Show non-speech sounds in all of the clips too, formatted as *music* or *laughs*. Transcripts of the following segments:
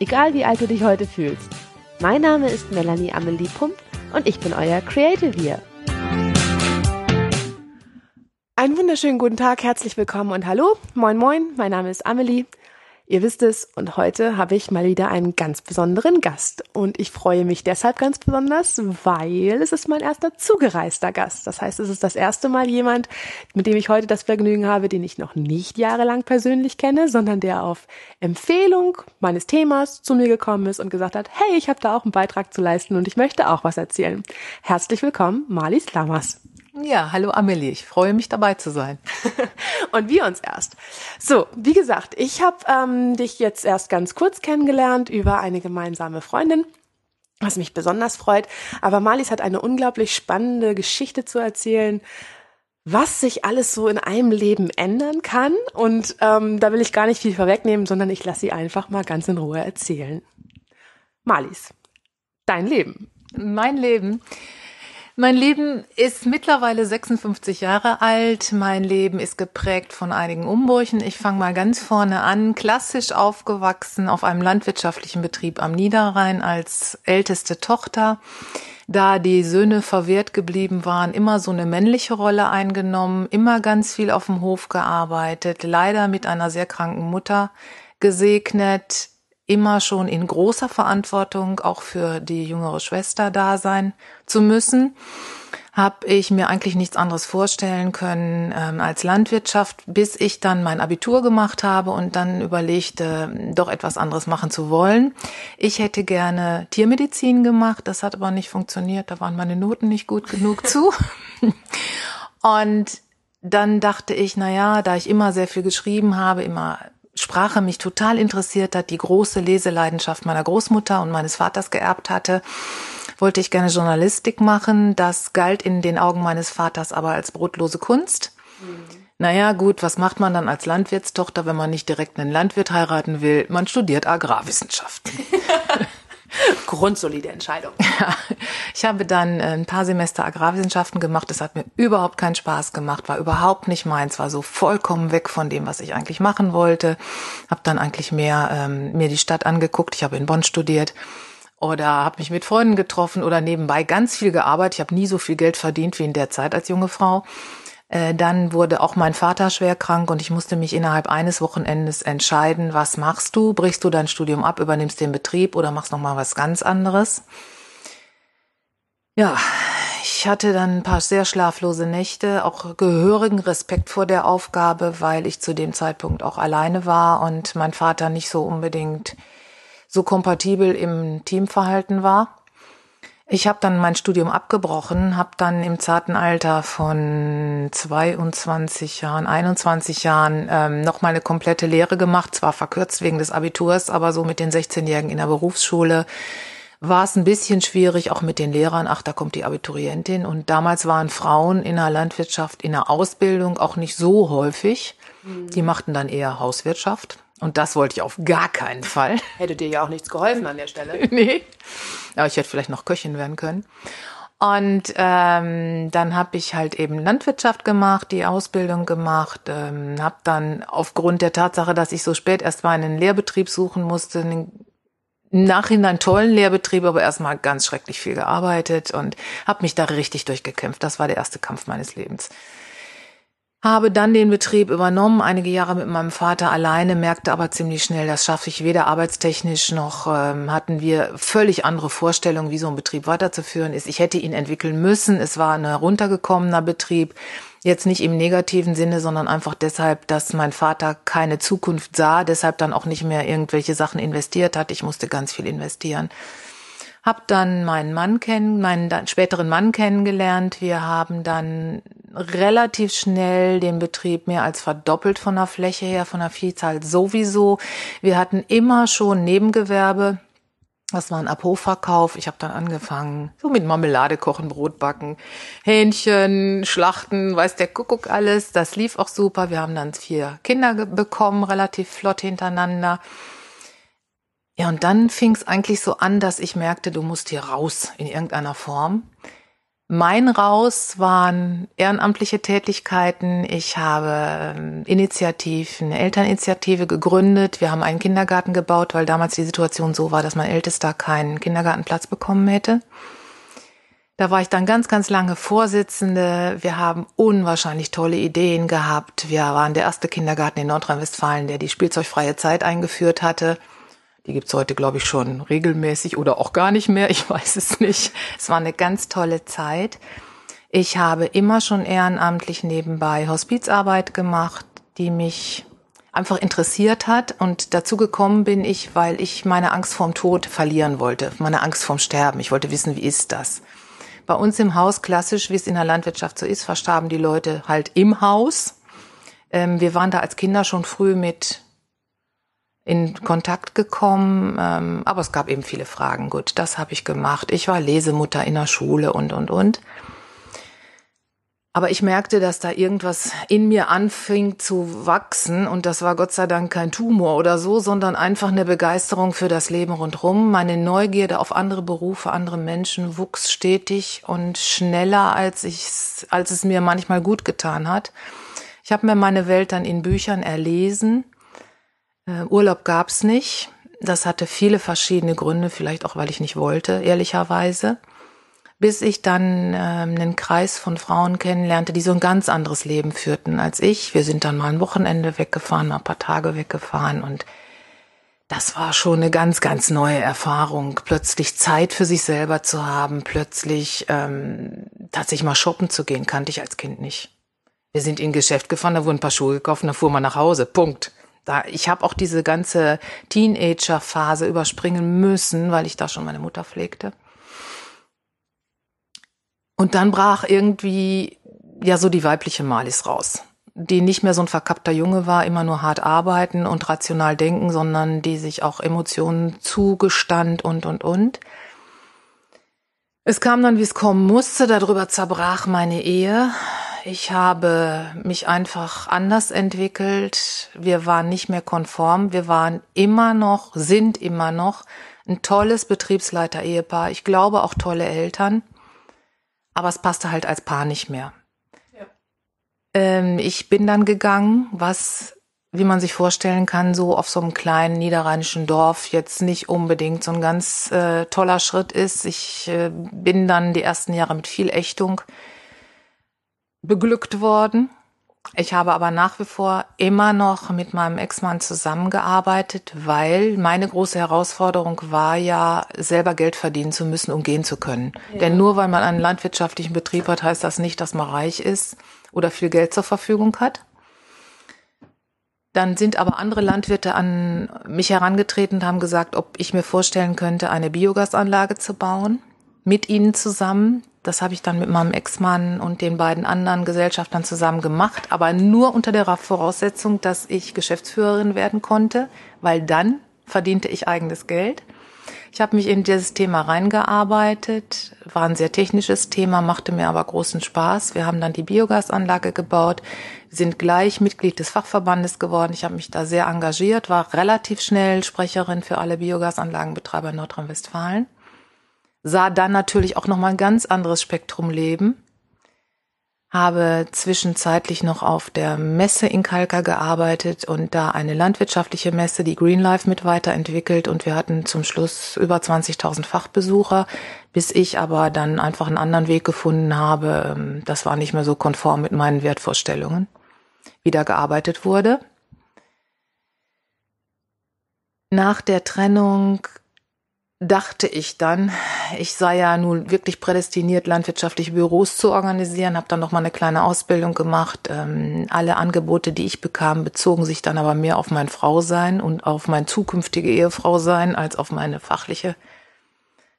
egal wie alt du dich heute fühlst. Mein Name ist Melanie Amelie Pump und ich bin euer Creative hier. Einen wunderschönen guten Tag, herzlich willkommen und hallo. Moin moin, mein Name ist Amelie. Ihr wisst es, und heute habe ich mal wieder einen ganz besonderen Gast. Und ich freue mich deshalb ganz besonders, weil es ist mein erster zugereister Gast. Das heißt, es ist das erste Mal jemand, mit dem ich heute das Vergnügen habe, den ich noch nicht jahrelang persönlich kenne, sondern der auf Empfehlung meines Themas zu mir gekommen ist und gesagt hat, hey, ich habe da auch einen Beitrag zu leisten und ich möchte auch was erzählen. Herzlich willkommen, Marlies Lamas. Ja, hallo Amelie, ich freue mich dabei zu sein. *laughs* und wir uns erst. So, wie gesagt, ich habe ähm, dich jetzt erst ganz kurz kennengelernt über eine gemeinsame Freundin was mich besonders freut. Aber Marlies hat eine unglaublich spannende Geschichte zu erzählen, was sich alles so in einem Leben ändern kann. Und ähm, da will ich gar nicht viel vorwegnehmen, sondern ich lasse sie einfach mal ganz in Ruhe erzählen. Marlies, dein Leben. Mein Leben. Mein Leben ist mittlerweile 56 Jahre alt. Mein Leben ist geprägt von einigen Umbrüchen. Ich fange mal ganz vorne an. Klassisch aufgewachsen auf einem landwirtschaftlichen Betrieb am Niederrhein als älteste Tochter. Da die Söhne verwehrt geblieben waren, immer so eine männliche Rolle eingenommen, immer ganz viel auf dem Hof gearbeitet, leider mit einer sehr kranken Mutter gesegnet, immer schon in großer Verantwortung auch für die jüngere Schwester da sein zu müssen, habe ich mir eigentlich nichts anderes vorstellen können ähm, als Landwirtschaft, bis ich dann mein Abitur gemacht habe und dann überlegte, doch etwas anderes machen zu wollen. Ich hätte gerne Tiermedizin gemacht, das hat aber nicht funktioniert, da waren meine Noten nicht gut genug zu. *laughs* Und dann dachte ich, na ja, da ich immer sehr viel geschrieben habe, immer Sprache mich total interessiert hat, die große Leseleidenschaft meiner Großmutter und meines Vaters geerbt hatte, wollte ich gerne Journalistik machen. Das galt in den Augen meines Vaters aber als brotlose Kunst. Mhm. Naja, gut, was macht man dann als Landwirtstochter, wenn man nicht direkt einen Landwirt heiraten will? Man studiert Agrarwissenschaften. *laughs* *laughs* Grundsolide Entscheidung. *laughs* Ja, ich habe dann äh, ein paar Semester Agrarwissenschaften gemacht. Das hat mir überhaupt keinen Spaß gemacht, war überhaupt nicht meins, war so vollkommen weg von dem, was ich eigentlich machen wollte. Habe dann eigentlich mehr ähm, mir die Stadt angeguckt. Ich habe in Bonn studiert oder habe mich mit Freunden getroffen oder nebenbei ganz viel gearbeitet. Ich habe nie so viel Geld verdient wie in der Zeit als junge Frau. Äh, dann wurde auch mein Vater schwer krank und ich musste mich innerhalb eines Wochenendes entscheiden, was machst du? Brichst du dein Studium ab, übernimmst den Betrieb oder machst noch mal was ganz anderes? Ja, ich hatte dann ein paar sehr schlaflose Nächte, auch gehörigen Respekt vor der Aufgabe, weil ich zu dem Zeitpunkt auch alleine war und mein Vater nicht so unbedingt so kompatibel im Teamverhalten war. Ich habe dann mein Studium abgebrochen, habe dann im zarten Alter von 22 Jahren, 21 Jahren ähm, noch mal eine komplette Lehre gemacht, zwar verkürzt wegen des Abiturs, aber so mit den 16-Jährigen in der Berufsschule war es ein bisschen schwierig, auch mit den Lehrern. Ach, da kommt die Abiturientin. Und damals waren Frauen in der Landwirtschaft, in der Ausbildung auch nicht so häufig. Mhm. Die machten dann eher Hauswirtschaft. Und das wollte ich auf gar keinen Fall. *laughs* Hätte dir ja auch nichts geholfen an der Stelle. *laughs* nee. Aber ich hätte vielleicht noch Köchin werden können. Und ähm, dann habe ich halt eben Landwirtschaft gemacht, die Ausbildung gemacht, ähm, habe dann aufgrund der Tatsache, dass ich so spät erst mal einen Lehrbetrieb suchen musste, einen im Nachhinein tollen Lehrbetrieb, aber erstmal ganz schrecklich viel gearbeitet und habe mich da richtig durchgekämpft. Das war der erste Kampf meines Lebens habe dann den Betrieb übernommen, einige Jahre mit meinem Vater alleine, merkte aber ziemlich schnell, das schaffe ich weder arbeitstechnisch noch ähm, hatten wir völlig andere Vorstellungen, wie so ein Betrieb weiterzuführen ist. Ich hätte ihn entwickeln müssen. Es war ein heruntergekommener Betrieb. Jetzt nicht im negativen Sinne, sondern einfach deshalb, dass mein Vater keine Zukunft sah, deshalb dann auch nicht mehr irgendwelche Sachen investiert hat. Ich musste ganz viel investieren. Hab dann meinen Mann kennen, meinen späteren Mann kennengelernt. Wir haben dann relativ schnell den Betrieb mehr als verdoppelt von der Fläche her, von der Vielzahl sowieso. Wir hatten immer schon Nebengewerbe. Das war ein Abhofverkauf. Ich habe dann angefangen, so mit Marmelade kochen, Brot backen, Hähnchen, Schlachten, weiß der Kuckuck alles. Das lief auch super. Wir haben dann vier Kinder bekommen, relativ flott hintereinander. Ja, und dann fing es eigentlich so an, dass ich merkte, du musst hier raus in irgendeiner Form. Mein Raus waren ehrenamtliche Tätigkeiten. Ich habe ähm, Initiativen, eine Elterninitiative gegründet. Wir haben einen Kindergarten gebaut, weil damals die Situation so war, dass mein Ältester keinen Kindergartenplatz bekommen hätte. Da war ich dann ganz, ganz lange Vorsitzende. Wir haben unwahrscheinlich tolle Ideen gehabt. Wir waren der erste Kindergarten in Nordrhein-Westfalen, der die spielzeugfreie Zeit eingeführt hatte. Die gibt's heute, glaube ich, schon regelmäßig oder auch gar nicht mehr. Ich *laughs* weiß es nicht. Es war eine ganz tolle Zeit. Ich habe immer schon ehrenamtlich nebenbei Hospizarbeit gemacht, die mich einfach interessiert hat. Und dazu gekommen bin ich, weil ich meine Angst vorm Tod verlieren wollte, meine Angst vorm Sterben. Ich wollte wissen, wie ist das? Bei uns im Haus, klassisch, wie es in der Landwirtschaft so ist, verstarben die Leute halt im Haus. Ähm, wir waren da als Kinder schon früh mit in Kontakt gekommen, ähm, aber es gab eben viele Fragen. Gut, das habe ich gemacht. Ich war Lesemutter in der Schule und, und, und. Aber ich merkte, dass da irgendwas in mir anfing zu wachsen und das war Gott sei Dank kein Tumor oder so, sondern einfach eine Begeisterung für das Leben rundherum. Meine Neugierde auf andere Berufe, andere Menschen wuchs stetig und schneller, als ich, als es mir manchmal gut getan hat. Ich habe mir meine Welt dann in Büchern erlesen äh, Urlaub gab's nicht. Das hatte viele verschiedene Gründe, vielleicht auch, weil ich nicht wollte, ehrlicherweise. Bis ich dann äh, einen Kreis von Frauen kennenlernte, die so ein ganz anderes Leben führten als ich. Wir sind dann mal ein Wochenende weggefahren, mal ein paar Tage weggefahren und das war schon eine ganz, ganz neue Erfahrung, plötzlich Zeit für sich selber zu haben, plötzlich ähm, tatsächlich mal shoppen zu gehen, kannte ich als Kind nicht. Wir sind in ein Geschäft gefahren, da wurden ein paar Schuhe gekauft und da fuhr man nach Hause. Punkt da, ich habe auch diese ganze Teenager-Phase überspringen müssen, weil ich da schon meine Mutter pflegte. Und dann brach irgendwie ja so die weibliche Malis raus, die nicht mehr so ein verkappter Junge war, immer nur hart arbeiten und rational denken, sondern die sich auch Emotionen zugestand und und und. Es kam dann, wie es kommen musste, darüber zerbrach meine Ehe. Ich habe mich einfach anders entwickelt. Wir waren nicht mehr konform. Wir waren immer noch, sind immer noch ein tolles Betriebsleiter-Ehepaar. Ich glaube auch tolle Eltern. Aber es passte halt als Paar nicht mehr. Ja. Ähm, ich bin dann gegangen, was, wie man sich vorstellen kann, so auf so einem kleinen niederrheinischen Dorf jetzt nicht unbedingt so ein ganz äh, toller Schritt ist. Ich äh, bin dann die ersten Jahre mit viel Ächtung beglückt worden. Ich habe aber nach wie vor immer noch mit meinem Ex-Mann zusammengearbeitet, weil meine große Herausforderung war ja, selber Geld verdienen zu müssen, um gehen zu können. Ja. Denn nur weil man einen landwirtschaftlichen Betrieb hat, heißt das nicht, dass man reich ist oder viel Geld zur Verfügung hat. Dann sind aber andere Landwirte an mich herangetreten und haben gesagt, ob ich mir vorstellen könnte, eine Biogasanlage zu bauen mit ihnen zusammen. Das habe ich dann mit meinem Ex-Mann und den beiden anderen Gesellschaftern zusammen gemacht, aber nur unter der Voraussetzung, dass ich Geschäftsführerin werden konnte, weil dann verdiente ich eigenes Geld. Ich habe mich in dieses Thema reingearbeitet, war ein sehr technisches Thema, machte mir aber großen Spaß. Wir haben dann die Biogasanlage gebaut, sind gleich Mitglied des Fachverbandes geworden. Ich habe mich da sehr engagiert, war relativ schnell Sprecherin für alle Biogasanlagenbetreiber in Nordrhein-Westfalen sah dann natürlich auch noch mal ein ganz anderes Spektrum leben. Habe zwischenzeitlich noch auf der Messe in Kalka gearbeitet und da eine landwirtschaftliche Messe, die Green Life, mit weiterentwickelt und wir hatten zum Schluss über 20.000 Fachbesucher, bis ich aber dann einfach einen anderen Weg gefunden habe. Ähm, das war nicht mehr so konform mit meinen Wertvorstellungen. Wieder gearbeitet wurde. Nach der Trennung dachte ich dann, ich sei ja nun wirklich prädestiniert, landwirtschaftliche Büros zu organisieren, habe dann noch mal eine kleine Ausbildung gemacht. Ähm, alle Angebote, die ich bekam, bezogen sich dann aber mehr auf mein Frausein und auf mein zukünftige Ehefrau sein als auf meine fachliche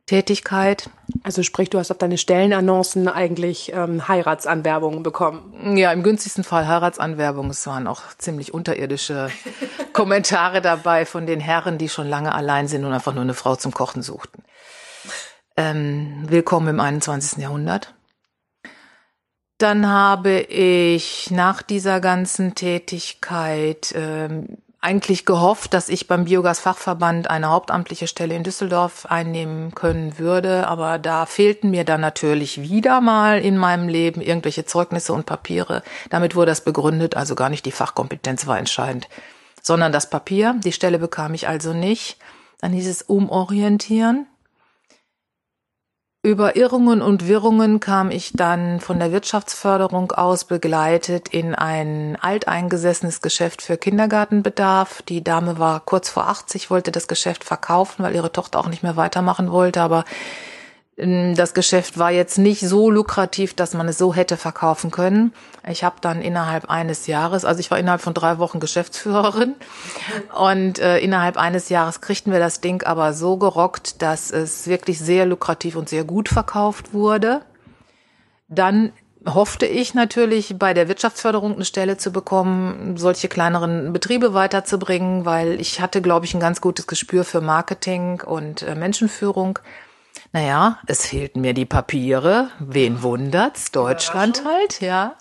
Tätigkeit. Also sprich, du hast auf deine Stellenannoncen eigentlich ähm, Heiratsanwerbungen bekommen. Ja, im günstigsten Fall Heiratsanwerbungen. Es waren auch ziemlich unterirdische *laughs* Kommentare dabei von den Herren, die schon lange allein sind und einfach nur eine Frau zum Kochen suchten. Ähm, willkommen im 21. Jahrhundert. Dann habe ich nach dieser ganzen Tätigkeit ähm, eigentlich gehofft, dass ich beim Biogasfachverband eine hauptamtliche Stelle in Düsseldorf einnehmen können würde, aber da fehlten mir dann natürlich wieder mal in meinem Leben irgendwelche Zeugnisse und Papiere. Damit wurde das begründet, also gar nicht die Fachkompetenz war entscheidend, sondern das Papier. Die Stelle bekam ich also nicht. Dann hieß es umorientieren. Über Irrungen und Wirrungen kam ich dann von der Wirtschaftsförderung aus begleitet in ein alteingesessenes Geschäft für Kindergartenbedarf. Die Dame war kurz vor 80, wollte das Geschäft verkaufen, weil ihre Tochter auch nicht mehr weitermachen wollte, aber das Geschäft war jetzt nicht so lukrativ, dass man es so hätte verkaufen können. Ich habe dann innerhalb eines Jahres, also ich war innerhalb von drei Wochen Geschäftsführerin *laughs* und äh, innerhalb eines Jahres kriegten wir das Ding aber so gerockt, dass es wirklich sehr lukrativ und sehr gut verkauft wurde. Dann hoffte ich natürlich bei der Wirtschaftsförderung eine Stelle zu bekommen, solche kleineren Betriebe weiterzubringen, weil ich hatte, glaube ich, ein ganz gutes Gespür für Marketing und äh, Menschenführung. Naja, es fehlten mir die Papiere. Wen wundert's? Deutschland halt, ja.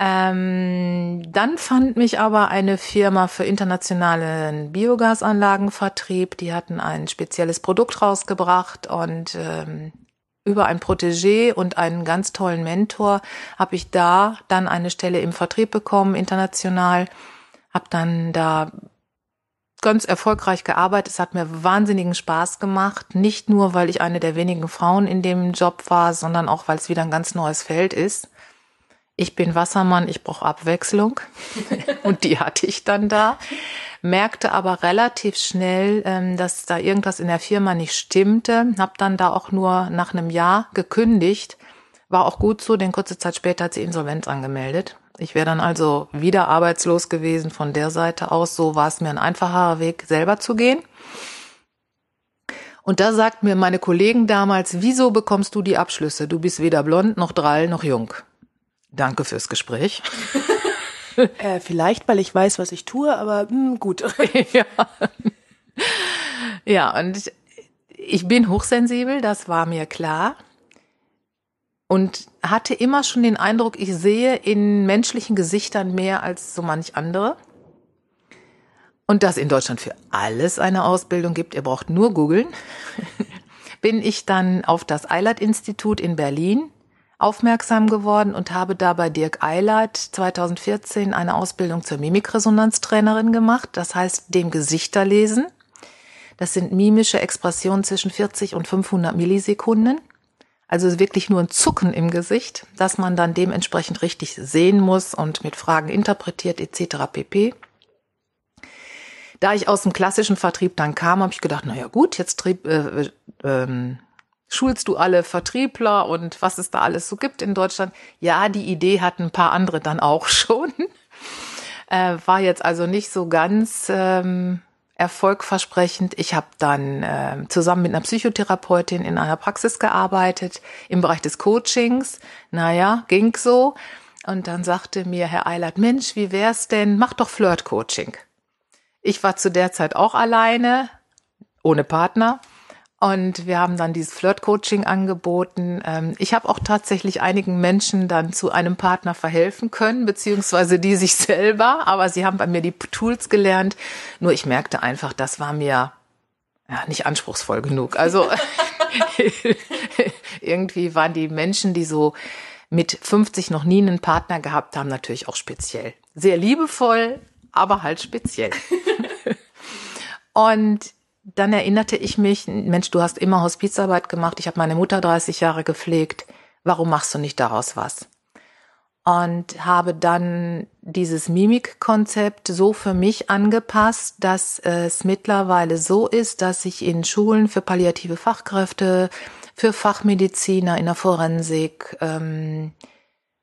Ähm, dann fand mich aber eine Firma für internationalen Biogasanlagenvertrieb. Die hatten ein spezielles Produkt rausgebracht und ähm, über ein Protégé und einen ganz tollen Mentor habe ich da dann eine Stelle im Vertrieb bekommen, international. Hab dann da ganz erfolgreich gearbeitet. Es hat mir wahnsinnigen Spaß gemacht. Nicht nur, weil ich eine der wenigen Frauen in dem Job war, sondern auch, weil es wieder ein ganz neues Feld ist. Ich bin Wassermann, ich brauche Abwechslung. *laughs* Und die hatte ich dann da. Merkte aber relativ schnell, ähm, dass da irgendwas in der Firma nicht stimmte. Hab dann da auch nur nach einem Jahr gekündigt. War auch gut so, denn kurze Zeit später hat sie Insolvenz angemeldet. Ich wäre dann also wieder arbeitslos gewesen von der Seite aus. So war es mir ein einfacher Weg, selber zu gehen. Und da sagt mir meine Kollegen damals, wieso bekommst du die Abschlüsse? Du bist weder blond, noch drall, noch jung. Danke fürs Gespräch. *laughs* äh, vielleicht, weil ich weiß, was ich tue, aber mh, hm, gut. *laughs* ja. ja, und ich bin hochsensibel, das war mir klar und hatte immer schon den Eindruck, ich sehe in menschlichen Gesichtern mehr als so manch andere. Und dass in Deutschland für alles eine Ausbildung gibt, ihr braucht nur googeln, *laughs* bin ich dann auf das Eilert-Institut in Berlin aufmerksam geworden und habe da bei Dirk Eilert 2014 eine Ausbildung zur Mimikresonanztrainerin gemacht, das heißt dem Gesichterlesen. Das sind mimische Expressionen zwischen 40 und 500 Millisekunden. Also wirklich nur ein Zucken im Gesicht, dass man dann dementsprechend richtig sehen muss und mit Fragen interpretiert etc. pp. Da ich aus dem klassischen Vertrieb dann kam, habe ich gedacht, na ja gut, jetzt trieb, äh, äh, schulst du alle Vertriebler und was es da alles so gibt in Deutschland. Ja, die Idee hatten ein paar andere dann auch *laughs* schon. Äh, war jetzt also nicht so ganz ähm, erfolgversprechend. Ich habe dann äh, zusammen mit einer Psychotherapeutin in einer Praxis gearbeitet im Bereich des Coachings. Naja, ging so. Und dann sagte mir Herr Eilert, Mensch, wie wär's denn? Mach doch Flirt-Coaching. Ich war zu der Zeit auch alleine, ohne Partner und wir haben dann dieses Flirt-Coaching angeboten. Ähm, ich habe auch tatsächlich einigen Menschen dann zu einem Partner verhelfen können, beziehungsweise die sich *laughs* selber. Aber sie haben bei mir die Tools gelernt. Nur ich merkte einfach, das war mir ja, nicht anspruchsvoll genug. Also *laughs* irgendwie waren die Menschen, die so mit 50 noch nie einen Partner gehabt haben, natürlich auch speziell. Sehr liebevoll, aber halt speziell. *laughs* Und dann erinnerte ich mich, Mensch, du hast immer Hospizarbeit gemacht, ich habe meine Mutter 30 Jahre gepflegt, warum machst du nicht daraus was? Und habe dann dieses Mimikkonzept so für mich angepasst, dass es mittlerweile so ist, dass ich in Schulen für palliative Fachkräfte, für Fachmediziner in der Forensik ähm,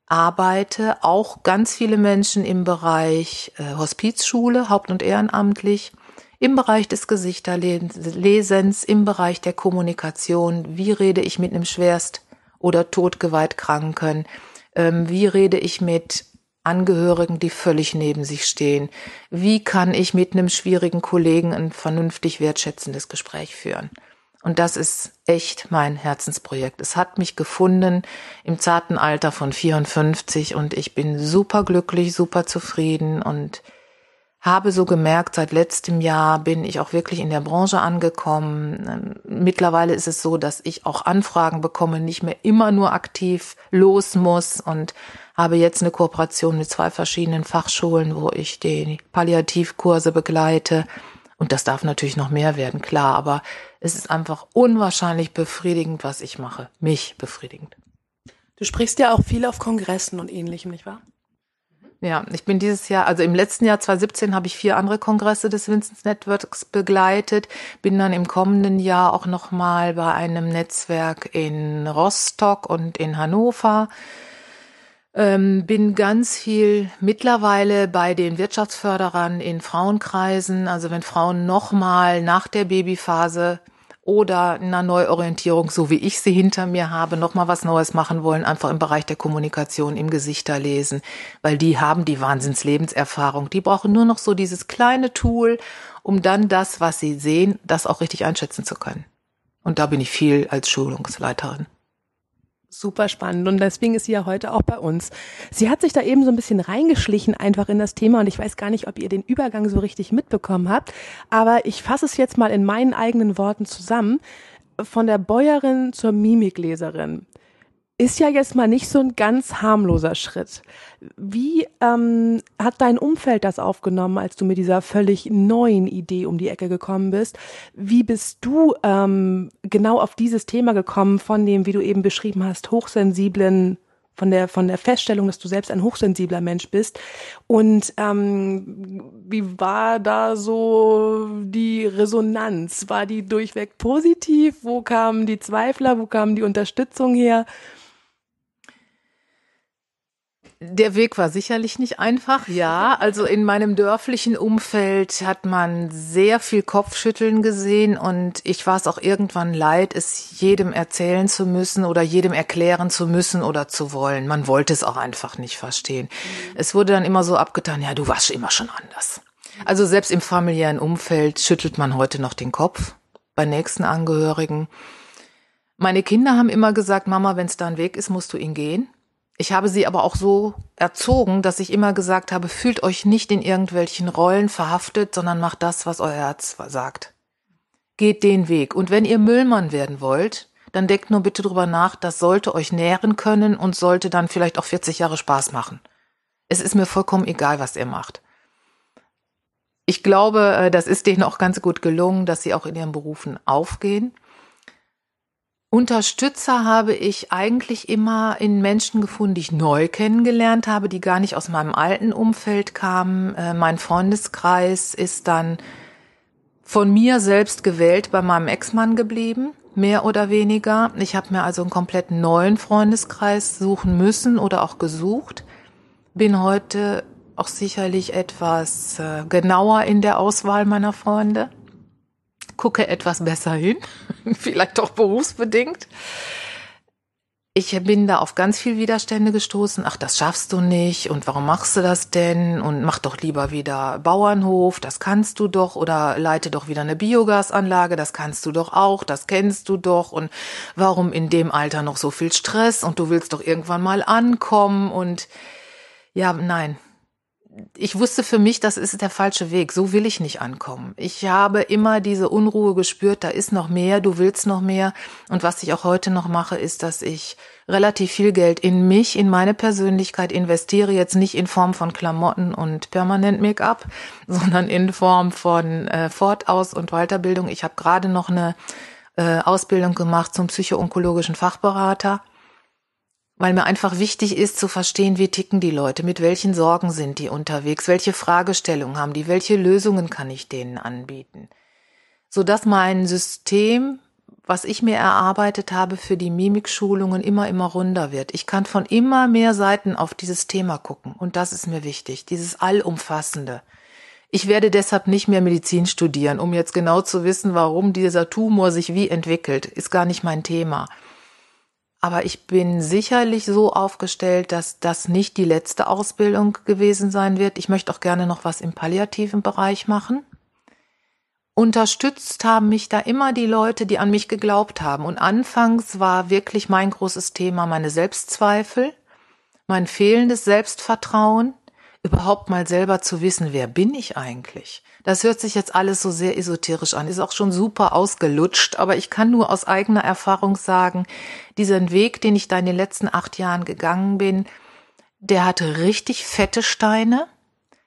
arbeite, auch ganz viele Menschen im Bereich äh, Hospizschule, haupt- und ehrenamtlich im Bereich des Gesichterlesens, im Bereich der Kommunikation. Wie rede ich mit einem schwerst oder todgeweiht Kranken? Ähm, wie rede ich mit Angehörigen, die völlig neben sich stehen? Wie kann ich mit einem schwierigen Kollegen ein vernünftig wertschätzendes Gespräch führen? Und das ist echt mein Herzensprojekt. Es hat mich gefunden im zarten Alter von 54 und ich bin super glücklich, super zufrieden und habe so gemerkt, seit letztem Jahr bin ich auch wirklich in der Branche angekommen. Mittlerweile ist es so, dass ich auch Anfragen bekomme, nicht mehr immer nur aktiv los muss und habe jetzt eine Kooperation mit zwei verschiedenen Fachschulen, wo ich die Palliativkurse begleite. Und das darf natürlich noch mehr werden, klar, aber es ist einfach unwahrscheinlich befriedigend, was ich mache. Mich befriedigend. Du sprichst ja auch viel auf Kongressen und ähnlichem, nicht wahr? Ja, ich bin dieses Jahr, also im letzten Jahr 2017 habe ich vier andere Kongresse des Vincent Networks begleitet, bin dann im kommenden Jahr auch nochmal bei einem Netzwerk in Rostock und in Hannover. Ähm, bin ganz viel mittlerweile bei den Wirtschaftsförderern in Frauenkreisen, also wenn Frauen nochmal nach der Babyphase oder einer Neuorientierung, so wie ich sie hinter mir habe, nochmal was Neues machen wollen, einfach im Bereich der Kommunikation, im Gesichter lesen, weil die haben die Wahnsinnslebenserfahrung. Die brauchen nur noch so dieses kleine Tool, um dann das, was sie sehen, das auch richtig einschätzen zu können. Und da bin ich viel als Schulungsleiterin super spannend und deswegen ist sie ja heute auch bei uns. Sie hat sich da eben so ein bisschen reingeschlichen einfach in das Thema und ich weiß gar nicht, ob ihr den Übergang so richtig mitbekommen habt, aber ich fasse es jetzt mal in meinen eigenen Worten zusammen. Von der Bäuerin zur Mimikleserin ist ja jetzt mal nicht so ein ganz harmloser Schritt. Wie ähm, hat dein Umfeld das aufgenommen, als du mit dieser völlig neuen Idee um die Ecke gekommen bist? Wie bist du ähm, genau auf dieses Thema gekommen, von dem, wie du eben beschrieben hast, hochsensiblen von der von der Feststellung, dass du selbst ein hochsensibler Mensch bist. Und ähm, wie war da so die Resonanz? War die durchweg positiv? Wo kamen die Zweifler? Wo kam die Unterstützung her? Der Weg war sicherlich nicht einfach, ja. Also in meinem dörflichen Umfeld hat man sehr viel Kopfschütteln gesehen und ich war es auch irgendwann leid, es jedem erzählen zu müssen oder jedem erklären zu müssen oder zu wollen. Man wollte es auch einfach nicht verstehen. Es wurde dann immer so abgetan, ja, du warst immer schon anders. Also selbst im familiären Umfeld schüttelt man heute noch den Kopf bei nächsten Angehörigen. Meine Kinder haben immer gesagt, Mama, wenn es da ein Weg ist, musst du ihn gehen. Ich habe sie aber auch so erzogen, dass ich immer gesagt habe, fühlt euch nicht in irgendwelchen Rollen verhaftet, sondern macht das, was euer Herz sagt. Geht den Weg. Und wenn ihr Müllmann werden wollt, dann denkt nur bitte drüber nach, das sollte euch nähren können und sollte dann vielleicht auch 40 Jahre Spaß machen. Es ist mir vollkommen egal, was ihr macht. Ich glaube, äh, das ist denen auch ganz gut gelungen, dass sie auch in ihren Berufen aufgehen. Unterstützer habe ich eigentlich immer in Menschen gefunden, die ich neu kennengelernt habe, die gar nicht aus meinem alten Umfeld kamen. Äh, mein Freundeskreis ist dann von mir selbst gewählt bei meinem Ex-Mann geblieben, mehr oder weniger. Ich habe mir also einen komplett neuen Freundeskreis suchen müssen oder auch gesucht. Bin heute auch sicherlich etwas äh, genauer in der Auswahl meiner Freunde gucke etwas besser hin, *laughs* vielleicht auch berufsbedingt. Ich bin da auf ganz viel Widerstände gestoßen. Ach, das schaffst du nicht. Und warum machst du das denn? Und mach doch lieber wieder Bauernhof. Das kannst du doch. Oder leite doch wieder eine Biogasanlage. Das kannst du doch auch. Das kennst du doch. Und warum in dem Alter noch so viel Stress? Und du willst doch irgendwann mal ankommen. Und ja, nein, ich wusste für mich, das ist der falsche Weg. So will ich nicht ankommen. Ich habe immer diese Unruhe gespürt, da ist noch mehr, du willst noch mehr. Und was ich auch heute noch mache, ist, dass ich relativ viel Geld in mich, in meine Persönlichkeit investiere, jetzt nicht in Form von Klamotten und Permanent Make-up, *laughs* sondern in Form von äh, Fortaus- und Weiterbildung. Ich habe gerade noch eine äh, Ausbildung gemacht zum psychoonkologischen Fachberater weil mir einfach wichtig ist zu verstehen, wie ticken die Leute, mit welchen Sorgen sind die unterwegs, welche Fragestellungen haben die, welche Lösungen kann ich denen anbieten, so dass mein System, was ich mir erarbeitet habe für die Mimikschulungen immer immer runder wird. Ich kann von immer mehr Seiten auf dieses Thema gucken und das ist mir wichtig, dieses allumfassende. Ich werde deshalb nicht mehr Medizin studieren, um jetzt genau zu wissen, warum dieser Tumor sich wie entwickelt. Ist gar nicht mein Thema. Aber ich bin sicherlich so aufgestellt, dass das nicht die letzte Ausbildung gewesen sein wird. Ich möchte auch gerne noch was im palliativen Bereich machen. Unterstützt haben mich da immer die Leute, die an mich geglaubt haben. Und anfangs war wirklich mein großes Thema meine Selbstzweifel, mein fehlendes Selbstvertrauen, überhaupt mal selber zu wissen, wer bin ich eigentlich? Das hört sich jetzt alles so sehr esoterisch an, ist auch schon super ausgelutscht, aber ich kann nur aus eigener Erfahrung sagen, diesen Weg, den ich da in den letzten acht Jahren gegangen bin, der hatte richtig fette Steine.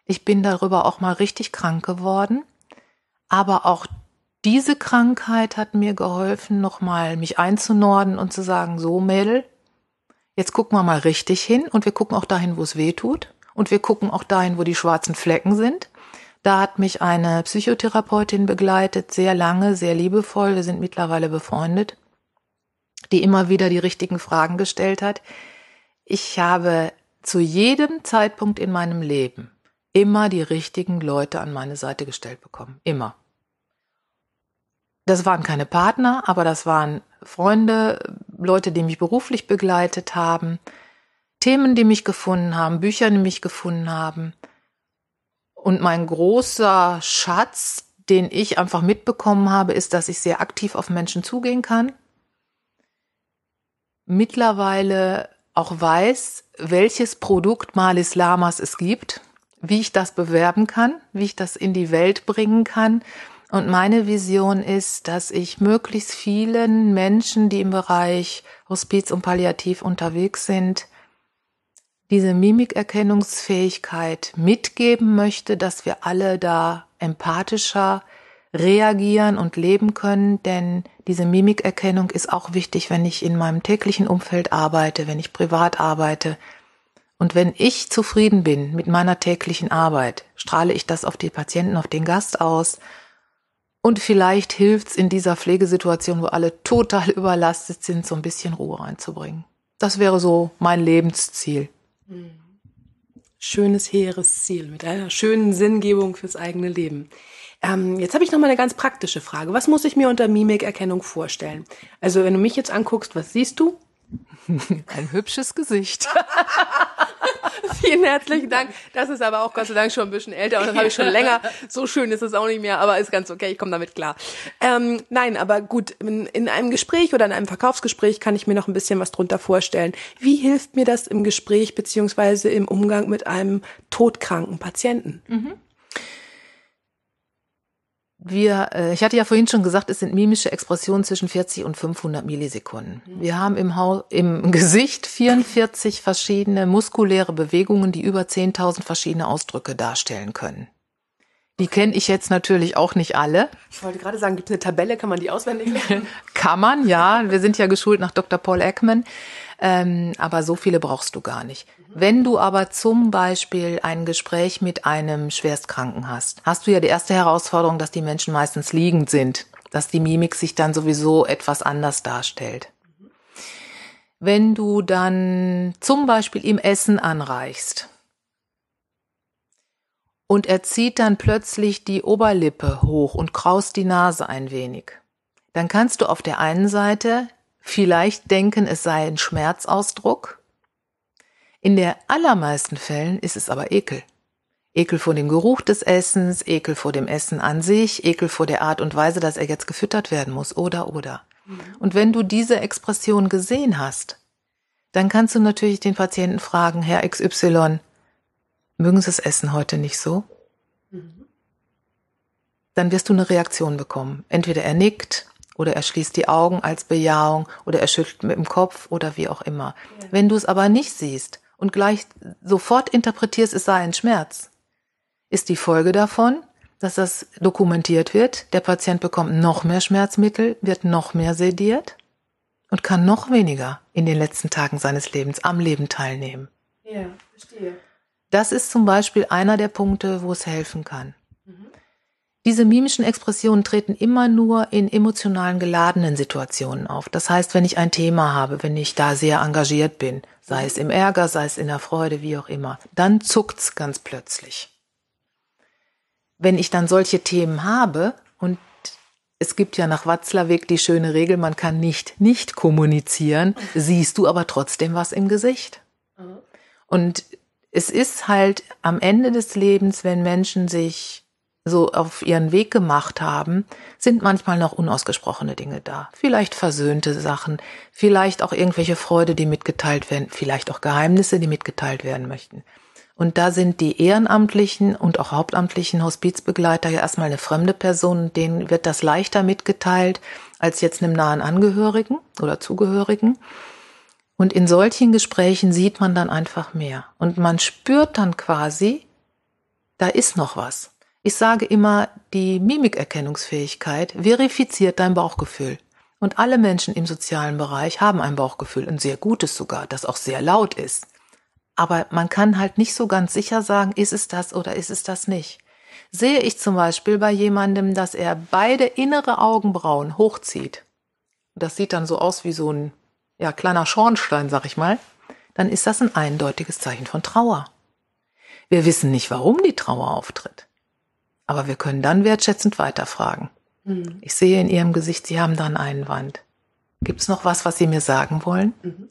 Ich bin darüber auch mal richtig krank geworden. Aber auch diese Krankheit hat mir geholfen, nochmal mich einzunorden und zu sagen, so Mädel, jetzt gucken wir mal richtig hin und wir gucken auch dahin, wo es weh tut und wir gucken auch dahin, wo die schwarzen Flecken sind. Da hat mich eine Psychotherapeutin begleitet, sehr lange, sehr liebevoll, wir sind mittlerweile befreundet, die immer wieder die richtigen Fragen gestellt hat. Ich habe zu jedem Zeitpunkt in meinem Leben immer die richtigen Leute an meine Seite gestellt bekommen. Immer. Das waren keine Partner, aber das waren Freunde, Leute, die mich beruflich begleitet haben, Themen, die mich gefunden haben, Bücher, die mich gefunden haben. Und mein großer Schatz, den ich einfach mitbekommen habe, ist, dass ich sehr aktiv auf Menschen zugehen kann. Mittlerweile auch weiß, welches Produkt Malis Lamas es gibt wie ich das bewerben kann, wie ich das in die Welt bringen kann. Und meine Vision ist, dass ich möglichst vielen Menschen, die im Bereich Hospiz und Palliativ unterwegs sind, diese Mimikerkennungsfähigkeit mitgeben möchte, dass wir alle da empathischer reagieren und leben können, denn diese Mimikerkennung ist auch wichtig, wenn ich in meinem täglichen Umfeld arbeite, wenn ich privat arbeite, und wenn ich zufrieden bin mit meiner täglichen Arbeit, strahle ich das auf die Patienten, auf den Gast aus. Und vielleicht hilft's in dieser Pflegesituation, wo alle total *laughs* überlastet sind, so ein bisschen Ruhe reinzubringen. Das wäre so mein Lebensziel. Schönes, hehres Ziel mit einer schönen Sinngebung fürs eigene Leben. Ähm, jetzt habe ich noch mal eine ganz praktische Frage. Was muss ich mir unter Mimikerkennung vorstellen? Also wenn du mich jetzt anguckst, was siehst du? *laughs* Ein hübsches Gesicht. *laughs* *laughs* Vielen herzlichen Dank. Das ist aber auch Gott sei Dank schon ein bisschen älter und das habe ich schon *laughs* länger. So schön ist es auch nicht mehr, aber ist ganz okay, ich komme damit klar. Ähm, nein, aber gut, in, in einem Gespräch oder in einem Verkaufsgespräch kann ich mir noch ein bisschen was drunter vorstellen. Wie hilft mir das im Gespräch beziehungsweise im Umgang mit einem todkranken Patienten? Mhm. Wir, äh, ich hatte ja vorhin schon gesagt, es sind mimische Expressionen zwischen 40 und 500 Millisekunden. Wir haben im, Haus, im *laughs* Gesicht 44 verschiedene muskuläre Bewegungen, die über 10.000 verschiedene Ausdrücke darstellen können. Die kenne ich jetzt natürlich auch nicht alle. Ich wollte gerade sagen, gibt es eine Tabelle, kann man die auswendig lernen? *laughs* kann man, ja. Wir sind ja geschult nach Dr. Paul Ekman. Ähm, aber so viele brauchst du gar nicht. Wenn du aber zum Beispiel ein Gespräch mit einem Schwerstkranken hast, hast du ja die erste Herausforderung, dass die Menschen meistens liegend sind, dass die Mimik sich dann sowieso etwas anders darstellt. Wenn du dann zum Beispiel ihm Essen anreichst, und er zieht dann plötzlich die Oberlippe hoch und kraust die Nase ein wenig. Dann kannst du auf der einen Seite vielleicht denken, es sei ein Schmerzausdruck. In der allermeisten Fällen ist es aber Ekel. Ekel vor dem Geruch des Essens, Ekel vor dem Essen an sich, Ekel vor der Art und Weise, dass er jetzt gefüttert werden muss, oder, oder. Mhm. Und wenn du diese Expression gesehen hast, dann kannst du natürlich den Patienten fragen, Herr XY, mögen Sie das Essen heute nicht so? Mhm. Dann wirst du eine Reaktion bekommen. Entweder er nickt oder er schließt die Augen als Bejahung oder er schüttelt mit dem Kopf oder wie auch immer. Ja. Wenn du es aber nicht siehst und gleich sofort interpretierst, es sei ein Schmerz, ist die Folge davon, dass das dokumentiert wird, der Patient bekommt noch mehr Schmerzmittel, wird noch mehr sediert und kann noch weniger in den letzten Tagen seines Lebens am Leben teilnehmen. Ja, verstehe. Das ist zum Beispiel einer der Punkte, wo es helfen kann. Mhm. Diese mimischen Expressionen treten immer nur in emotionalen geladenen Situationen auf. Das heißt, wenn ich ein Thema habe, wenn ich da sehr engagiert bin, sei es im Ärger, sei es in der Freude, wie auch immer, dann zuckt's ganz plötzlich. wenn ich dann solche Themen habe und es gibt ja nach Watzlawick die schöne Regel, man kann nicht nicht kommunizieren, siehst du aber trotzdem was im Gesicht. Und es ist halt am Ende des Lebens, wenn Menschen sich so auf ihren Weg gemacht haben, sind manchmal noch unausgesprochene Dinge da. Vielleicht versöhnte Sachen, vielleicht auch irgendwelche Freude, die mitgeteilt werden, vielleicht auch Geheimnisse, die mitgeteilt werden möchten. Und da sind die ehrenamtlichen und auch hauptamtlichen Hospizbegleiter ja erstmal eine fremde Person, denen wird das leichter mitgeteilt als jetzt einem nahen Angehörigen oder Zugehörigen. Und in solchen Gesprächen sieht man dann einfach mehr. Und man spürt dann quasi, da ist noch was. Ich sage immer, die Mimikerkennungsfähigkeit verifiziert dein Bauchgefühl. Und alle Menschen im sozialen Bereich haben ein Bauchgefühl, ein sehr gutes sogar, das auch sehr laut ist. Aber man kann halt nicht so ganz sicher sagen, ist es das oder ist es das nicht. Sehe ich zum Beispiel bei jemandem, dass er beide innere Augenbrauen hochzieht, das sieht dann so aus wie so ein ja, kleiner Schornstein, sag ich mal, dann ist das ein eindeutiges Zeichen von Trauer. Wir wissen nicht, warum die Trauer auftritt. Aber wir können dann wertschätzend weiterfragen. Mhm. Ich sehe in Ihrem Gesicht, Sie haben da einen Einwand. Gibt es noch was, was Sie mir sagen wollen? Mhm.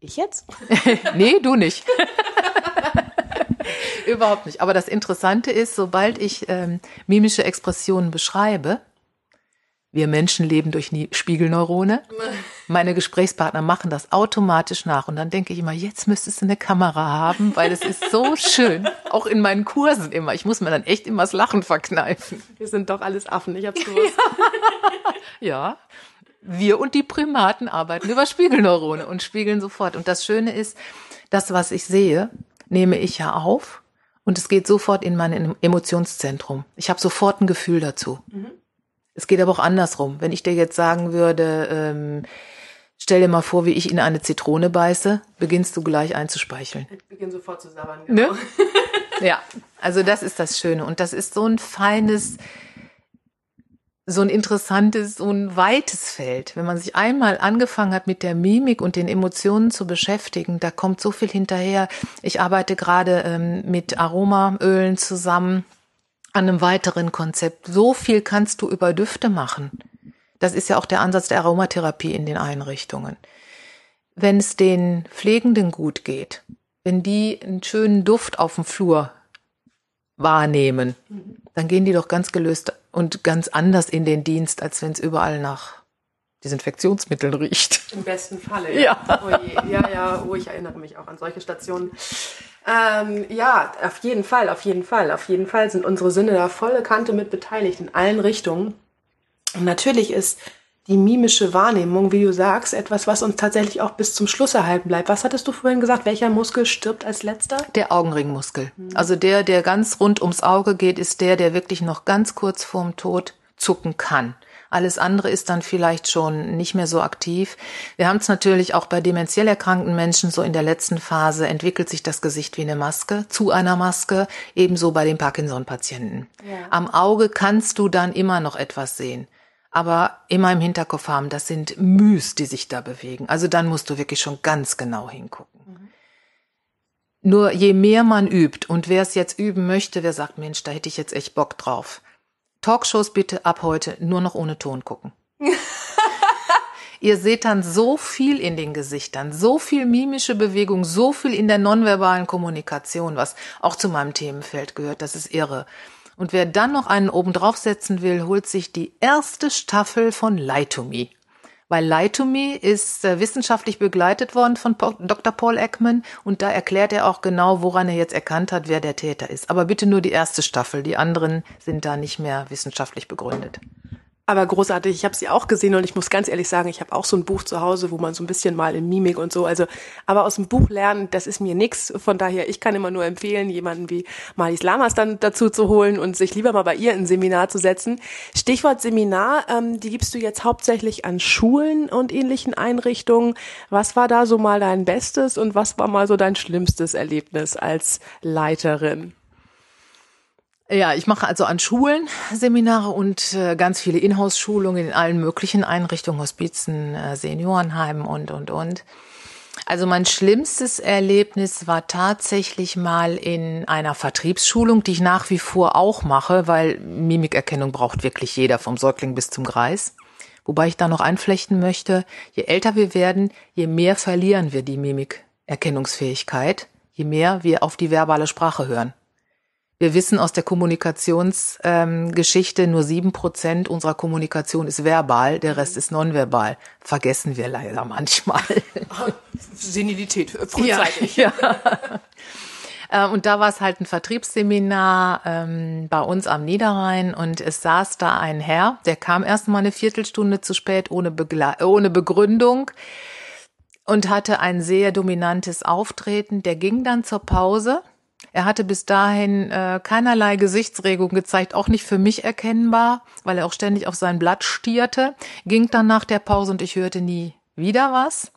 Ich jetzt? *laughs* nee, du nicht. *laughs* Überhaupt nicht. Aber das Interessante ist, sobald ich ähm, mimische Expressionen beschreibe, wir Menschen leben durch Spiegelneurone. Meine Gesprächspartner machen das automatisch nach. Und dann denke ich immer, jetzt müsstest du eine Kamera haben, weil es ist so *laughs* schön. Auch in meinen Kursen immer. Ich muss mir dann echt immer das Lachen verkneifen. Wir sind doch alles Affen, ich hab's *laughs* gewusst. ja. Wir und die Primaten arbeiten über Spiegelneurone und spiegeln sofort. Und das Schöne ist, das, was ich sehe, nehme ich ja auf und es geht sofort in mein Emotionszentrum. Ich habe sofort ein Gefühl dazu. Mhm. Es geht aber auch andersrum. Wenn ich dir jetzt sagen würde, ähm, stell dir mal vor, wie ich in eine Zitrone beiße, beginnst du gleich einzuspeicheln. Ich beginne sofort zu sabbern. Genau. Ne? *laughs* ja, also das ist das Schöne. Und das ist so ein feines, so ein interessantes, so ein weites Feld. Wenn man sich einmal angefangen hat, mit der Mimik und den Emotionen zu beschäftigen, da kommt so viel hinterher. Ich arbeite gerade ähm, mit Aromaölen zusammen an einem weiteren Konzept. So viel kannst du über Düfte machen. Das ist ja auch der Ansatz der Aromatherapie in den Einrichtungen. Wenn es den Pflegenden gut geht, wenn die einen schönen Duft auf dem Flur wahrnehmen, dann gehen die doch ganz gelöst und ganz anders in den Dienst, als wenn es überall nach Desinfektionsmitteln riecht. Im besten Falle, ja. Ja. Oh ja, ja, oh, ich erinnere mich auch an solche Stationen. Ähm, ja, auf jeden Fall, auf jeden Fall, auf jeden Fall sind unsere Sinne da volle Kante mit beteiligt in allen Richtungen. Und natürlich ist die mimische Wahrnehmung, wie du sagst, etwas, was uns tatsächlich auch bis zum Schluss erhalten bleibt. Was hattest du vorhin gesagt? Welcher Muskel stirbt als letzter? Der Augenringmuskel. Mhm. Also der, der ganz rund ums Auge geht, ist der, der wirklich noch ganz kurz vorm Tod zucken kann. Alles andere ist dann vielleicht schon nicht mehr so aktiv. Wir haben es natürlich auch bei dementiell erkrankten Menschen so in der letzten Phase entwickelt sich das Gesicht wie eine Maske zu einer Maske, ebenso bei den Parkinson-Patienten. Ja. Am Auge kannst du dann immer noch etwas sehen aber immer im Hinterkopf haben, das sind Müs, die sich da bewegen. Also dann musst du wirklich schon ganz genau hingucken. Mhm. Nur je mehr man übt und wer es jetzt üben möchte, wer sagt, Mensch, da hätte ich jetzt echt Bock drauf, Talkshows bitte ab heute nur noch ohne Ton gucken. *laughs* Ihr seht dann so viel in den Gesichtern, so viel mimische Bewegung, so viel in der nonverbalen Kommunikation, was auch zu meinem Themenfeld gehört. Das ist irre. Und wer dann noch einen oben draufsetzen will, holt sich die erste Staffel von Lie to Me. Weil Lie to Me ist äh, wissenschaftlich begleitet worden von Dr. Paul Ekman und da erklärt er auch genau, woran er jetzt erkannt hat, wer der Täter ist. Aber bitte nur die erste Staffel, die anderen sind da nicht mehr wissenschaftlich begründet. Aber großartig, ich habe sie auch gesehen und ich muss ganz ehrlich sagen, ich habe auch so ein Buch zu Hause, wo man so ein bisschen mal in Mimik und so, also aber aus dem Buch lernen, das ist mir nix. Von daher, ich kann immer nur empfehlen, jemanden wie Marlies Lamas dann dazu zu holen und sich lieber mal bei ihr in ein Seminar zu setzen. Stichwort Seminar, ähm, die gibst du jetzt hauptsächlich an Schulen und ähnlichen Einrichtungen. Was war da so mal dein Bestes und was war mal so dein schlimmstes Erlebnis als Leiterin? Ja, ich mache also an Schulen Seminare und äh, ganz viele Inhouse-Schulungen in allen möglichen Einrichtungen, Hospizen, äh, Seniorenheimen und, und, und. Also mein schlimmstes Erlebnis war tatsächlich mal in einer Vertriebsschulung, die ich nach wie vor auch mache, weil Mimikerkennung braucht wirklich jeder, vom Säugling bis zum Greis. Wobei ich da noch einflechten möchte, je älter wir werden, je mehr verlieren wir die Mimikerkennungsfähigkeit, je mehr wir auf die verbale Sprache hören. Wir wissen aus der Kommunikationsgeschichte, ähm, nur sieben Prozent unserer Kommunikation ist verbal, der Rest ist nonverbal. Vergessen wir leider manchmal. *laughs* Senilität, äh, frühzeitig. Ja, ja. Äh, und da war es halt ein Vertriebsseminar ähm, bei uns am Niederrhein und es saß da ein Herr, der kam erst mal eine Viertelstunde zu spät ohne, Begle ohne Begründung und hatte ein sehr dominantes Auftreten. Der ging dann zur Pause er hatte bis dahin äh, keinerlei Gesichtsregung gezeigt, auch nicht für mich erkennbar, weil er auch ständig auf sein Blatt stierte. Ging dann nach der Pause und ich hörte nie wieder was.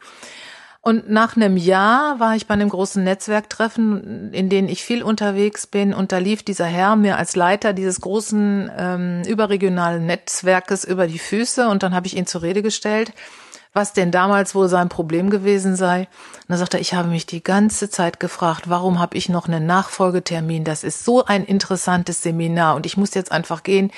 Und nach einem Jahr war ich bei einem großen Netzwerktreffen, in denen ich viel unterwegs bin, und da lief dieser Herr mir als Leiter dieses großen ähm, überregionalen Netzwerkes über die Füße und dann habe ich ihn zur Rede gestellt was denn damals wohl sein Problem gewesen sei. Und dann sagt er, ich habe mich die ganze Zeit gefragt, warum habe ich noch einen Nachfolgetermin? Das ist so ein interessantes Seminar und ich muss jetzt einfach gehen,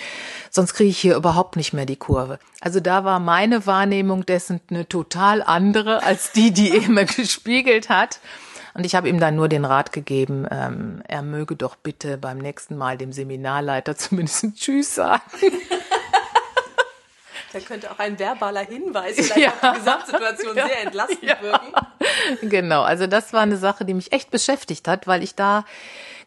sonst kriege ich hier überhaupt nicht mehr die Kurve. Also da war meine Wahrnehmung dessen eine total andere als die, die *laughs* er mir gespiegelt hat. Und ich habe ihm dann nur den Rat gegeben, ähm, er möge doch bitte beim nächsten Mal dem Seminarleiter *laughs* zumindest Tschüss sagen. Da könnte auch ein verbaler Hinweis *laughs* vielleicht ja. auf die Gesamtsituation *laughs* ja. sehr entlastend ja. wirken. Genau, also das war eine Sache, die mich echt beschäftigt hat, weil ich da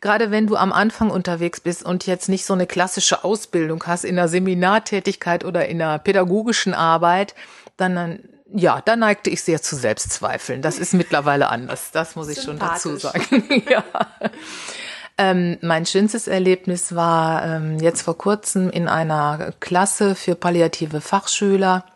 gerade wenn du am Anfang unterwegs bist und jetzt nicht so eine klassische Ausbildung hast in der Seminartätigkeit oder in der pädagogischen Arbeit, dann ja, da neigte ich sehr zu Selbstzweifeln. Das ist mittlerweile anders. Das muss ich schon dazu sagen. *laughs* ja. Ähm, mein schönstes Erlebnis war ähm, jetzt vor kurzem in einer Klasse für palliative Fachschüler.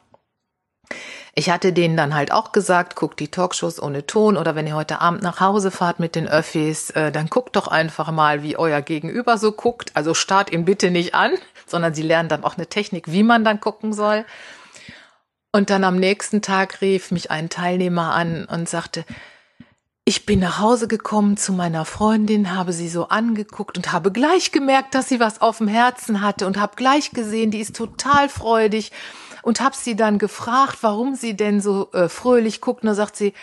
Ich hatte denen dann halt auch gesagt, guckt die Talkshows ohne Ton oder wenn ihr heute Abend nach Hause fahrt mit den Öffis, äh, dann guckt doch einfach mal, wie euer Gegenüber so guckt. Also start ihn bitte nicht an, sondern sie lernen dann auch eine Technik, wie man dann gucken soll. Und dann am nächsten Tag rief mich ein Teilnehmer an und sagte, ich bin nach Hause gekommen zu meiner Freundin, habe sie so angeguckt und habe gleich gemerkt, dass sie was auf dem Herzen hatte und habe gleich gesehen, die ist total freudig und habe sie dann gefragt, warum sie denn so äh, fröhlich guckt. Und da sagt sie,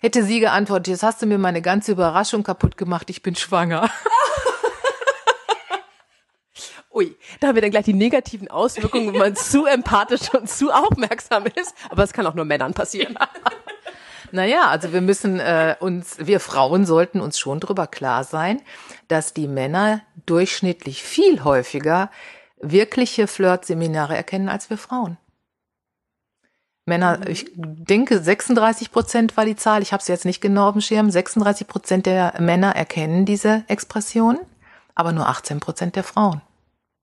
hätte sie geantwortet, jetzt hast du mir meine ganze Überraschung kaputt gemacht, ich bin schwanger. *laughs* Ui, da haben wir dann gleich die negativen Auswirkungen, wenn man *laughs* zu empathisch und zu aufmerksam ist. Aber das kann auch nur Männern passieren. *laughs* Ja. Naja, also wir müssen äh, uns, wir Frauen sollten uns schon drüber klar sein, dass die Männer durchschnittlich viel häufiger wirkliche Flirt-Seminare erkennen als wir Frauen. Männer, mhm. ich denke 36 Prozent war die Zahl, ich habe es jetzt nicht genau auf dem Schirm, 36 Prozent der Männer erkennen diese Expression, aber nur 18 Prozent der Frauen.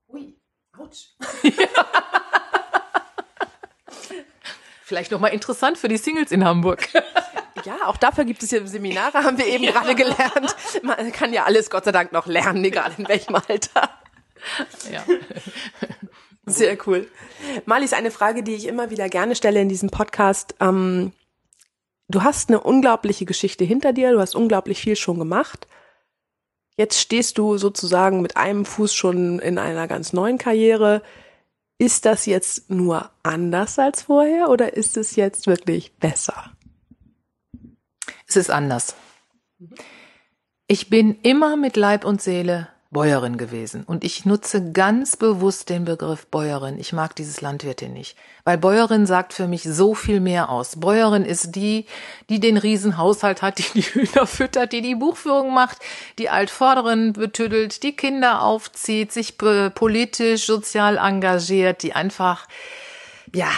Ui, ouch. *laughs* *laughs* Vielleicht nochmal interessant für die Singles in Hamburg. *laughs* Ja, auch dafür gibt es ja Seminare, haben wir eben ja. gerade gelernt. Man kann ja alles Gott sei Dank noch lernen, egal in welchem Alter. Ja. *laughs* Sehr cool. Malis, eine Frage, die ich immer wieder gerne stelle in diesem Podcast. Ähm, du hast eine unglaubliche Geschichte hinter dir, du hast unglaublich viel schon gemacht. Jetzt stehst du sozusagen mit einem Fuß schon in einer ganz neuen Karriere. Ist das jetzt nur anders als vorher oder ist es jetzt wirklich besser? Es ist anders. Ich bin immer mit Leib und Seele Bäuerin gewesen. Und ich nutze ganz bewusst den Begriff Bäuerin. Ich mag dieses Landwirtin nicht. Weil Bäuerin sagt für mich so viel mehr aus. Bäuerin ist die, die den Riesenhaushalt hat, die die *laughs* Hühner füttert, die die Buchführung macht, die Altvorderen betüdelt, die Kinder aufzieht, sich politisch, sozial engagiert, die einfach, ja,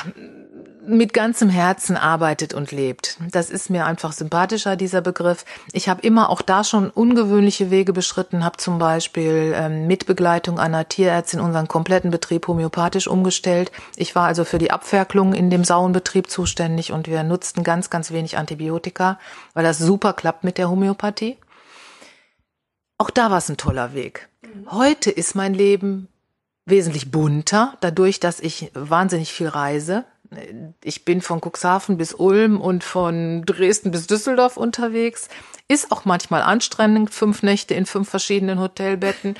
mit ganzem Herzen arbeitet und lebt. Das ist mir einfach sympathischer, dieser Begriff. Ich habe immer auch da schon ungewöhnliche Wege beschritten, habe zum Beispiel ähm, mit Begleitung einer Tierärztin unseren kompletten Betrieb homöopathisch umgestellt. Ich war also für die Abferklung in dem Sauenbetrieb zuständig und wir nutzten ganz, ganz wenig Antibiotika, weil das super klappt mit der Homöopathie. Auch da war es ein toller Weg. Heute ist mein Leben wesentlich bunter, dadurch, dass ich wahnsinnig viel reise Ich bin von Cuxhaven bis Ulm und von Dresden bis Düsseldorf unterwegs. Ist auch manchmal anstrengend, fünf Nächte in fünf verschiedenen Hotelbetten.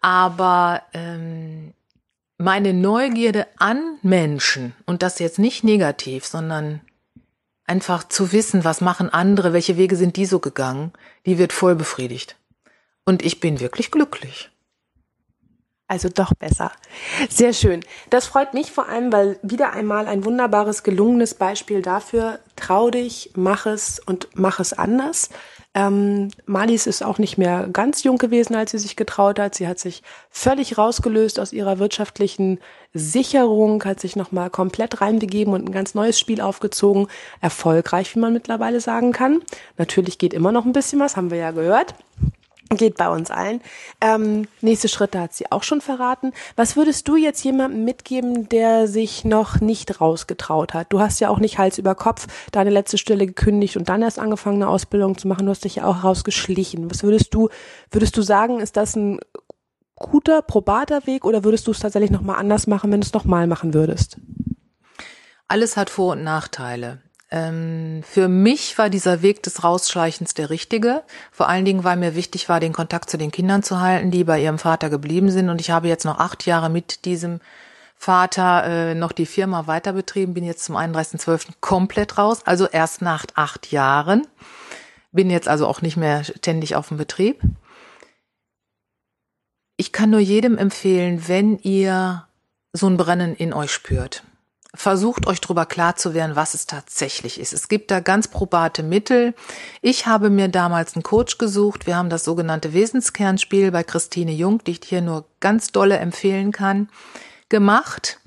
Aber ähm, meine Neugierde an Menschen, und das jetzt nicht negativ, sondern einfach zu wissen, was machen andere, welche Wege sind die so gegangen, die wird voll befriedigt. Und ich bin wirklich glücklich. Also doch besser. Sehr schön. Das freut mich vor allem, weil wieder einmal ein wunderbares, gelungenes Beispiel dafür, trau dich, mach es und mach es anders. Ähm, Malis ist auch nicht mehr ganz jung gewesen, als sie sich getraut hat. Sie hat sich völlig rausgelöst aus ihrer wirtschaftlichen Sicherung, hat sich nochmal komplett reinbegeben und ein ganz neues Spiel aufgezogen. Erfolgreich, wie man mittlerweile sagen kann. Natürlich geht immer noch ein bisschen was, haben wir ja gehört. Geht bei uns allen. Ähm, nächste Schritte hat sie auch schon verraten. Was würdest du jetzt jemandem mitgeben, der sich noch nicht rausgetraut hat? Du hast ja auch nicht Hals über Kopf deine letzte Stelle gekündigt und dann erst angefangen, eine Ausbildung zu machen. Du hast dich ja auch rausgeschlichen. Was würdest du, würdest du sagen, ist das ein guter, probater Weg oder würdest du es tatsächlich nochmal anders machen, wenn du es nochmal machen würdest? Alles hat Vor- und Nachteile. Ähm, für mich war dieser Weg des Rausschleichens der richtige. Vor allen Dingen, weil mir wichtig war, den Kontakt zu den Kindern zu halten, die bei ihrem Vater geblieben sind. Und ich habe jetzt noch acht Jahre mit diesem Vater äh, noch die Firma weiter betrieben, bin jetzt zum 31.12. komplett raus, also erst nach acht Jahren. Bin jetzt also auch nicht mehr ständig auf dem Betrieb. Ich kann nur jedem empfehlen, wenn ihr so ein Brennen in euch spürt, versucht euch darüber klar zu werden, was es tatsächlich ist. Es gibt da ganz probate Mittel. Ich habe mir damals einen Coach gesucht. Wir haben das sogenannte Wesenskernspiel bei Christine Jung, die ich hier nur ganz dolle empfehlen kann, gemacht,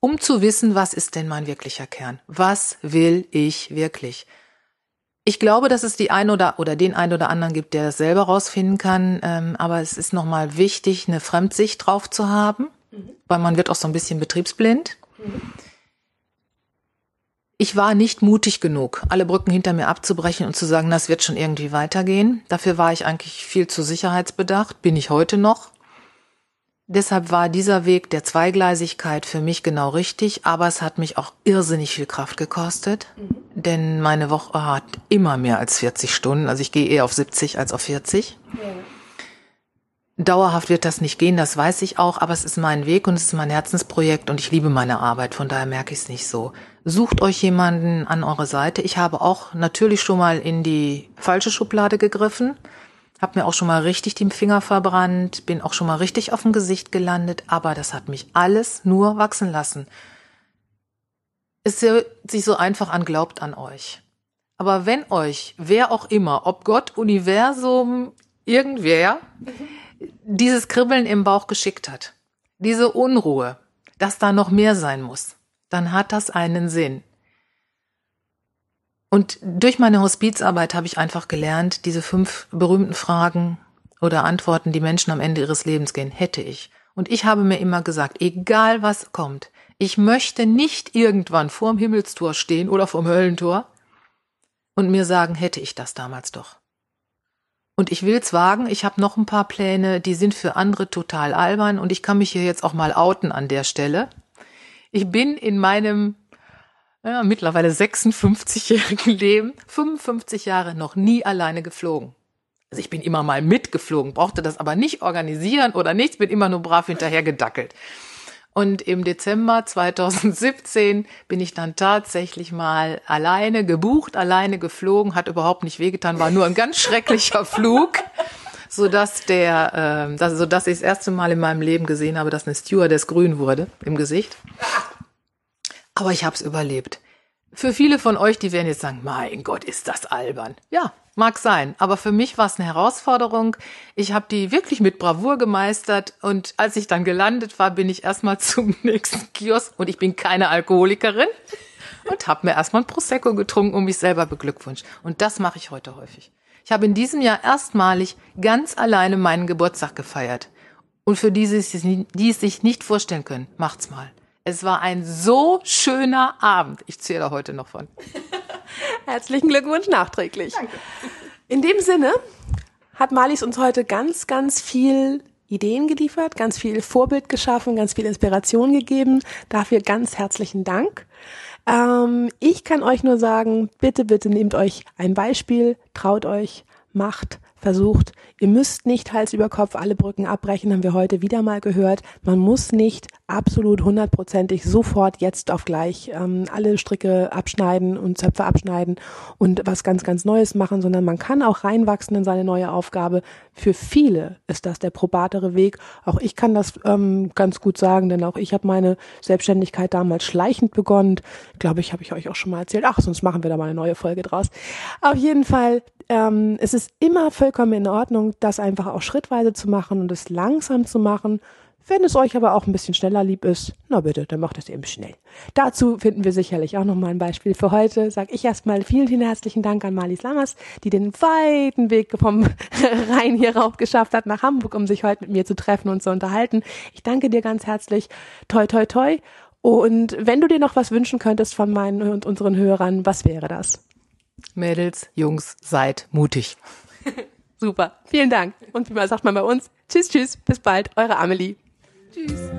um zu wissen, was ist denn mein wirklicher Kern? Was will ich wirklich? Ich glaube, dass es die ein oder oder den ein oder anderen gibt, der das selber rausfinden kann. Ähm, aber es ist nochmal wichtig, eine Fremdsicht drauf zu haben, mhm. weil man wird auch so ein bisschen betriebsblind. Mhm. Ich war nicht mutig genug, alle Brücken hinter mir abzubrechen und zu sagen, das wird schon irgendwie weitergehen. Dafür war ich eigentlich viel zu sicherheitsbedacht, bin ich heute noch. Deshalb war dieser Weg der Zweigleisigkeit für mich genau richtig, aber es hat mich auch irrsinnig viel Kraft gekostet, mhm. denn meine Woche hat immer mehr als 40 Stunden, also ich gehe eher auf 70 als auf 40. Ja. Dauerhaft wird das nicht gehen, das weiß ich auch, aber es ist mein Weg und es ist mein Herzensprojekt und ich liebe meine Arbeit, von daher merke ich es nicht so. Sucht euch jemanden an eure Seite. Ich habe auch natürlich schon mal in die falsche Schublade gegriffen, habe mir auch schon mal richtig den Finger verbrannt, bin auch schon mal richtig auf dem Gesicht gelandet, aber das hat mich alles nur wachsen lassen. Es hört sich so einfach an, glaubt an euch. Aber wenn euch, wer auch immer, ob Gott, Universum, irgendwer, dieses Kribbeln im Bauch geschickt hat, diese Unruhe, dass da noch mehr sein muss, dann hat das einen Sinn. Und durch meine Hospizarbeit habe ich einfach gelernt, diese fünf berühmten Fragen oder Antworten, die Menschen am Ende ihres Lebens gehen, hätte ich. Und ich habe mir immer gesagt, egal was kommt, ich möchte nicht irgendwann vorm Himmelstor stehen oder vorm Höllentor und mir sagen, hätte ich das damals doch. Und ich will's wagen, ich habe noch ein paar Pläne, die sind für andere total albern und ich kann mich hier jetzt auch mal outen an der Stelle. Ich bin in meinem ja, mittlerweile 56-jährigen Leben 55 Jahre noch nie alleine geflogen. Also ich bin immer mal mitgeflogen, brauchte das aber nicht organisieren oder nichts, bin immer nur brav hinterher gedackelt. Und im Dezember 2017 bin ich dann tatsächlich mal alleine gebucht, alleine geflogen, hat überhaupt nicht wehgetan, war nur ein ganz schrecklicher Flug, so dass der, äh, so dass ich das erste Mal in meinem Leben gesehen habe, dass eine Stewardess grün wurde im Gesicht. Aber ich habe es überlebt. Für viele von euch, die werden jetzt sagen, mein Gott, ist das albern. Ja, Mag sein, aber für mich war es eine Herausforderung. Ich habe die wirklich mit Bravour gemeistert und als ich dann gelandet war, bin ich erstmal *laughs* zum nächsten Kiosk und ich bin keine Alkoholikerin und habe mir erstmal ein Prosecco getrunken und mich selber beglückwünscht. Und das mache ich heute häufig. Ich habe in diesem Jahr erstmalig ganz alleine meinen Geburtstag gefeiert. Und für die, die es sich nicht vorstellen können, macht's mal. Es war ein so schöner Abend. Ich zähle heute noch von. *laughs* Herzlichen Glückwunsch nachträglich. Danke. In dem Sinne hat Malis uns heute ganz, ganz viel Ideen geliefert, ganz viel Vorbild geschaffen, ganz viel Inspiration gegeben. Dafür ganz herzlichen Dank. Ähm, ich kann euch nur sagen, bitte, bitte nehmt euch ein Beispiel, traut euch, macht, versucht. Ihr müsst nicht Hals über Kopf alle Brücken abbrechen, haben wir heute wieder mal gehört. Man muss nicht absolut hundertprozentig sofort jetzt auf gleich ähm, alle Stricke abschneiden und Zöpfe abschneiden und was ganz, ganz Neues machen, sondern man kann auch reinwachsen in seine neue Aufgabe. Für viele ist das der probatere Weg. Auch ich kann das ähm, ganz gut sagen, denn auch ich habe meine Selbstständigkeit damals schleichend begonnen. Glaube ich, habe ich euch auch schon mal erzählt. Ach, sonst machen wir da mal eine neue Folge draus. Auf jeden Fall, ähm, es ist immer vollkommen in Ordnung, das einfach auch schrittweise zu machen und es langsam zu machen wenn es euch aber auch ein bisschen schneller lieb ist, na bitte, dann macht es eben schnell. Dazu finden wir sicherlich auch nochmal ein Beispiel. Für heute sage ich erstmal vielen, vielen herzlichen Dank an Marlies Lammers, die den weiten Weg vom *laughs* Rhein hier rauf geschafft hat nach Hamburg, um sich heute mit mir zu treffen und zu unterhalten. Ich danke dir ganz herzlich. Toi, toi, toi. Und wenn du dir noch was wünschen könntest von meinen und unseren Hörern, was wäre das? Mädels, Jungs, seid mutig. *laughs* Super. Vielen Dank. Und wie mal sagt man bei uns, tschüss, tschüss, bis bald, eure Amelie. Tschüss.